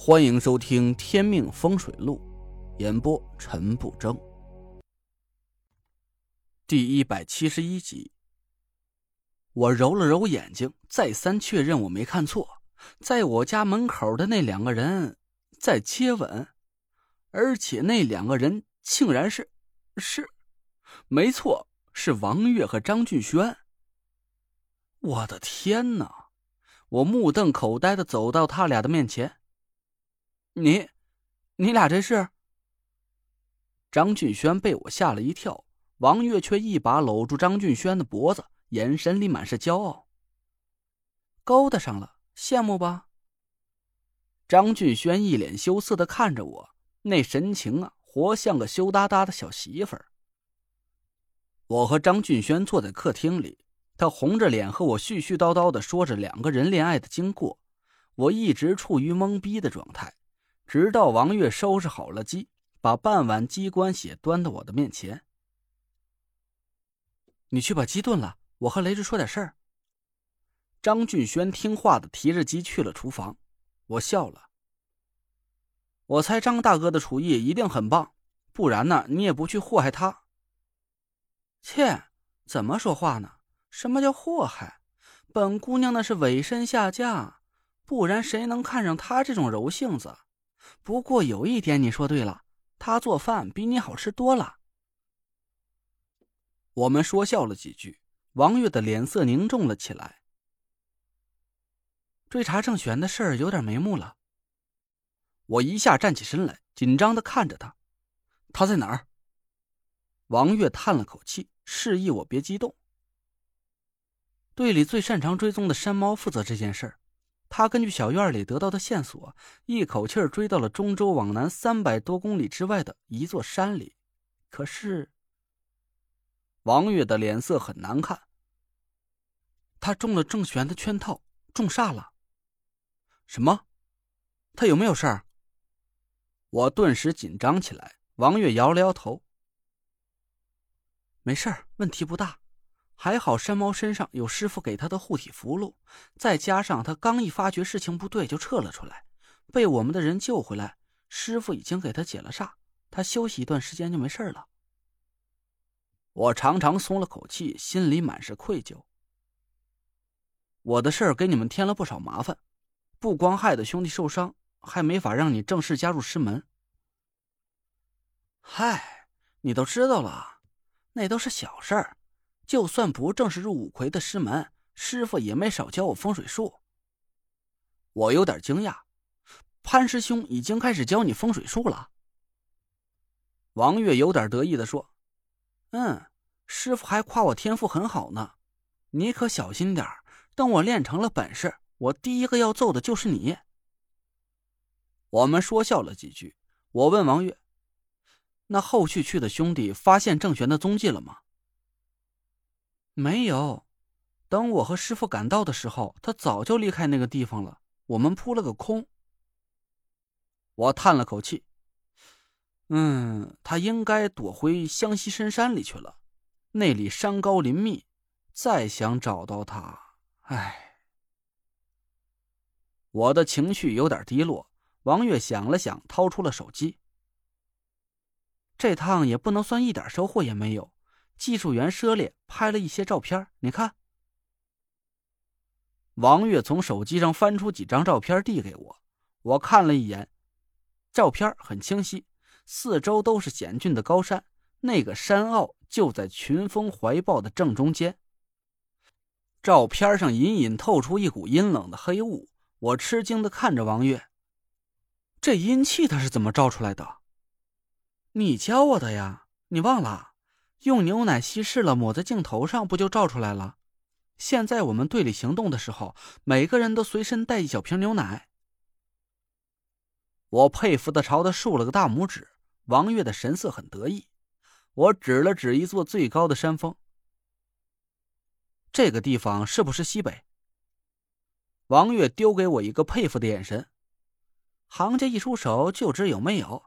欢迎收听《天命风水录》，演播陈不争。第一百七十一集，我揉了揉眼睛，再三确认我没看错，在我家门口的那两个人在接吻，而且那两个人竟然是是，没错，是王月和张俊轩。我的天哪！我目瞪口呆的走到他俩的面前。你，你俩这是？张俊轩被我吓了一跳，王月却一把搂住张俊轩的脖子，眼神里满是骄傲。勾搭上了，羡慕吧？张俊轩一脸羞涩的看着我，那神情啊，活像个羞答答的小媳妇儿。我和张俊轩坐在客厅里，他红着脸和我絮絮叨叨的说着两个人恋爱的经过，我一直处于懵逼的状态。直到王月收拾好了鸡，把半碗鸡冠血端到我的面前。你去把鸡炖了，我和雷志说点事儿。张俊轩听话的提着鸡去了厨房。我笑了。我猜张大哥的厨艺一定很棒，不然呢，你也不去祸害他。切，怎么说话呢？什么叫祸害？本姑娘那是委身下嫁，不然谁能看上她这种柔性子？不过有一点你说对了，他做饭比你好吃多了。我们说笑了几句，王月的脸色凝重了起来。追查郑玄的事儿有点眉目了。我一下站起身来，紧张的看着他。他在哪儿？王月叹了口气，示意我别激动。队里最擅长追踪的山猫负责这件事儿。他根据小院里得到的线索，一口气追到了中州往南三百多公里之外的一座山里。可是，王月的脸色很难看。他中了郑玄的圈套，中煞了。什么？他有没有事儿？我顿时紧张起来。王月摇了摇头：“没事儿，问题不大。”还好山猫身上有师傅给他的护体符箓，再加上他刚一发觉事情不对就撤了出来，被我们的人救回来。师傅已经给他解了煞，他休息一段时间就没事了。我长长松了口气，心里满是愧疚。我的事儿给你们添了不少麻烦，不光害得兄弟受伤，还没法让你正式加入师门。嗨，你都知道了，那都是小事儿。就算不正式入五魁的师门，师傅也没少教我风水术。我有点惊讶，潘师兄已经开始教你风水术了。王月有点得意的说：“嗯，师傅还夸我天赋很好呢。你可小心点等我练成了本事，我第一个要揍的就是你。”我们说笑了几句，我问王月：“那后续去的兄弟发现郑玄的踪迹了吗？”没有，等我和师傅赶到的时候，他早就离开那个地方了。我们扑了个空。我叹了口气，嗯，他应该躲回湘西深山里去了，那里山高林密，再想找到他，唉。我的情绪有点低落。王月想了想，掏出了手机。这趟也不能算一点收获也没有。技术员涉猎拍了一些照片，你看。王月从手机上翻出几张照片递给我，我看了一眼，照片很清晰，四周都是险峻的高山，那个山坳就在群峰怀抱的正中间。照片上隐隐透出一股阴冷的黑雾，我吃惊的看着王月，这阴气他是怎么照出来的？你教我的呀，你忘了？用牛奶稀释了，抹在镜头上，不就照出来了？现在我们队里行动的时候，每个人都随身带一小瓶牛奶。我佩服的朝他竖了个大拇指。王月的神色很得意。我指了指一座最高的山峰。这个地方是不是西北？王月丢给我一个佩服的眼神。行家一出手就知有没有。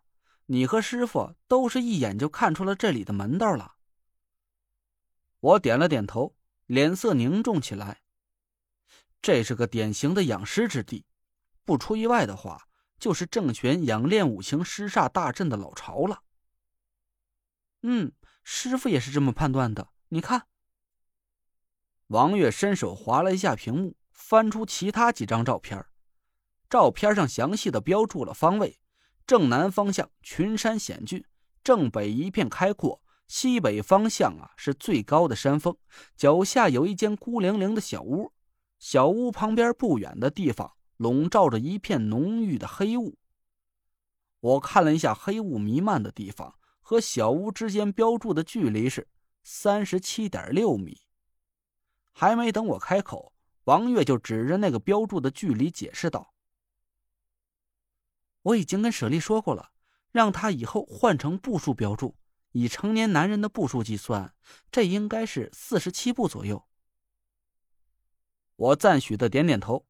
你和师傅都是一眼就看出了这里的门道了。我点了点头，脸色凝重起来。这是个典型的养尸之地，不出意外的话，就是郑玄养炼五行尸煞大阵的老巢了。嗯，师傅也是这么判断的。你看，王月伸手划了一下屏幕，翻出其他几张照片。照片上详细的标注了方位：正南方向群山险峻，正北一片开阔，西北方向啊是最高的山峰。脚下有一间孤零零的小屋，小屋旁边不远的地方。笼罩着一片浓郁的黑雾。我看了一下黑雾弥漫的地方和小屋之间标注的距离是三十七点六米。还没等我开口，王月就指着那个标注的距离解释道：“我已经跟舍利说过了，让他以后换成步数标注，以成年男人的步数计算，这应该是四十七步左右。”我赞许的点点头。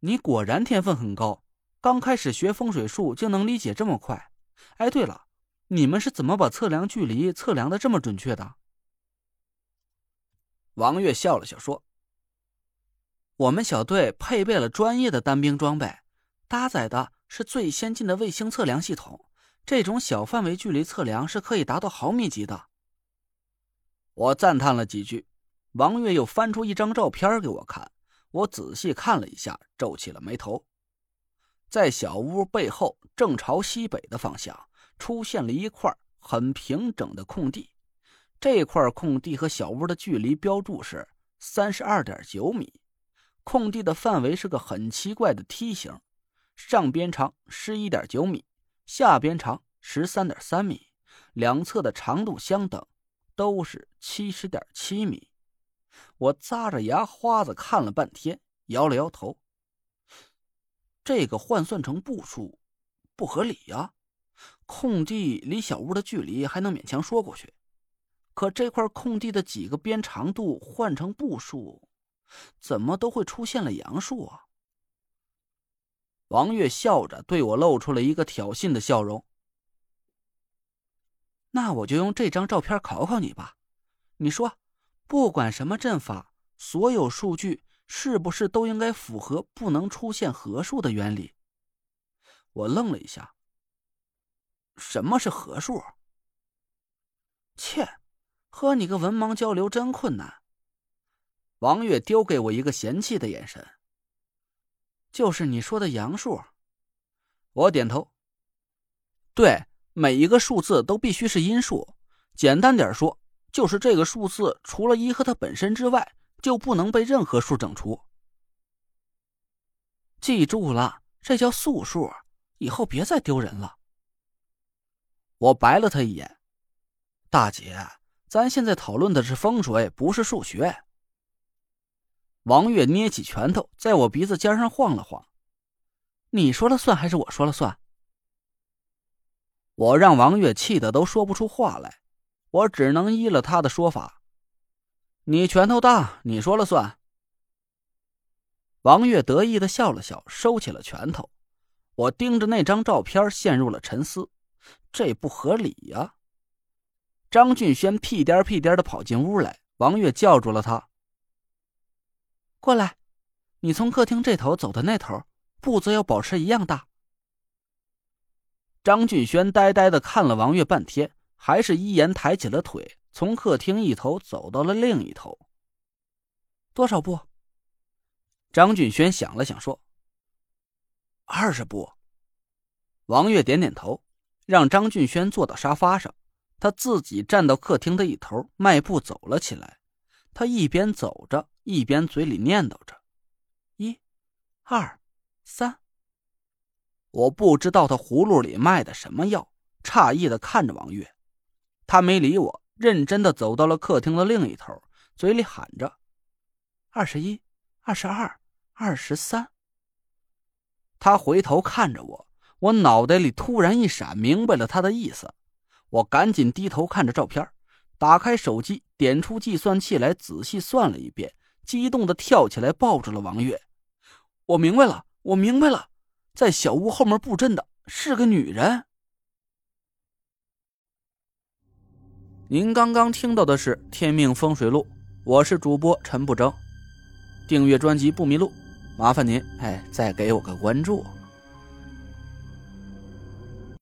你果然天分很高，刚开始学风水术就能理解这么快。哎，对了，你们是怎么把测量距离测量的这么准确的？王月笑了笑说：“我们小队配备了专业的单兵装备，搭载的是最先进的卫星测量系统，这种小范围距离测量是可以达到毫米级的。”我赞叹了几句，王月又翻出一张照片给我看。我仔细看了一下，皱起了眉头。在小屋背后，正朝西北的方向，出现了一块很平整的空地。这块空地和小屋的距离标注是三十二点九米。空地的范围是个很奇怪的梯形，上边长十一点九米，下边长十三点三米，两侧的长度相等，都是七十点七米。我咂着牙花子看了半天，摇了摇头。这个换算成步数不合理呀！空地离小屋的距离还能勉强说过去，可这块空地的几个边长度换成步数，怎么都会出现了阳数啊！王月笑着对我露出了一个挑衅的笑容。那我就用这张照片考考你吧，你说。不管什么阵法，所有数据是不是都应该符合不能出现合数的原理？我愣了一下。什么是合数？切，和你个文盲交流真困难。王月丢给我一个嫌弃的眼神。就是你说的阳数。我点头。对，每一个数字都必须是阴数。简单点说。就是这个数字，除了一和它本身之外，就不能被任何数整除。记住了，这叫素数，以后别再丢人了。我白了他一眼，大姐，咱现在讨论的是风水，不是数学。王月捏起拳头，在我鼻子尖上晃了晃。你说了算还是我说了算？我让王月气得都说不出话来。我只能依了他的说法。你拳头大，你说了算。王月得意的笑了笑，收起了拳头。我盯着那张照片，陷入了沉思。这不合理呀！张俊轩屁颠屁颠的跑进屋来，王月叫住了他：“过来，你从客厅这头走到那头，步子要保持一样大。”张俊轩呆呆的看了王月半天。还是依言抬起了腿，从客厅一头走到了另一头。多少步？张俊轩想了想说：“二十步。”王月点点头，让张俊轩坐到沙发上，他自己站到客厅的一头，迈步走了起来。他一边走着，一边嘴里念叨着：“一、二、三。”我不知道他葫芦里卖的什么药，诧异的看着王月。他没理我，认真的走到了客厅的另一头，嘴里喊着：“二十一，二十二，二十三。”他回头看着我，我脑袋里突然一闪，明白了他的意思。我赶紧低头看着照片，打开手机，点出计算器来，仔细算了一遍，激动的跳起来，抱住了王月。我明白了，我明白了，在小屋后面布阵的是个女人。您刚刚听到的是《天命风水录》，我是主播陈不争。订阅专辑不迷路，麻烦您哎，再给我个关注。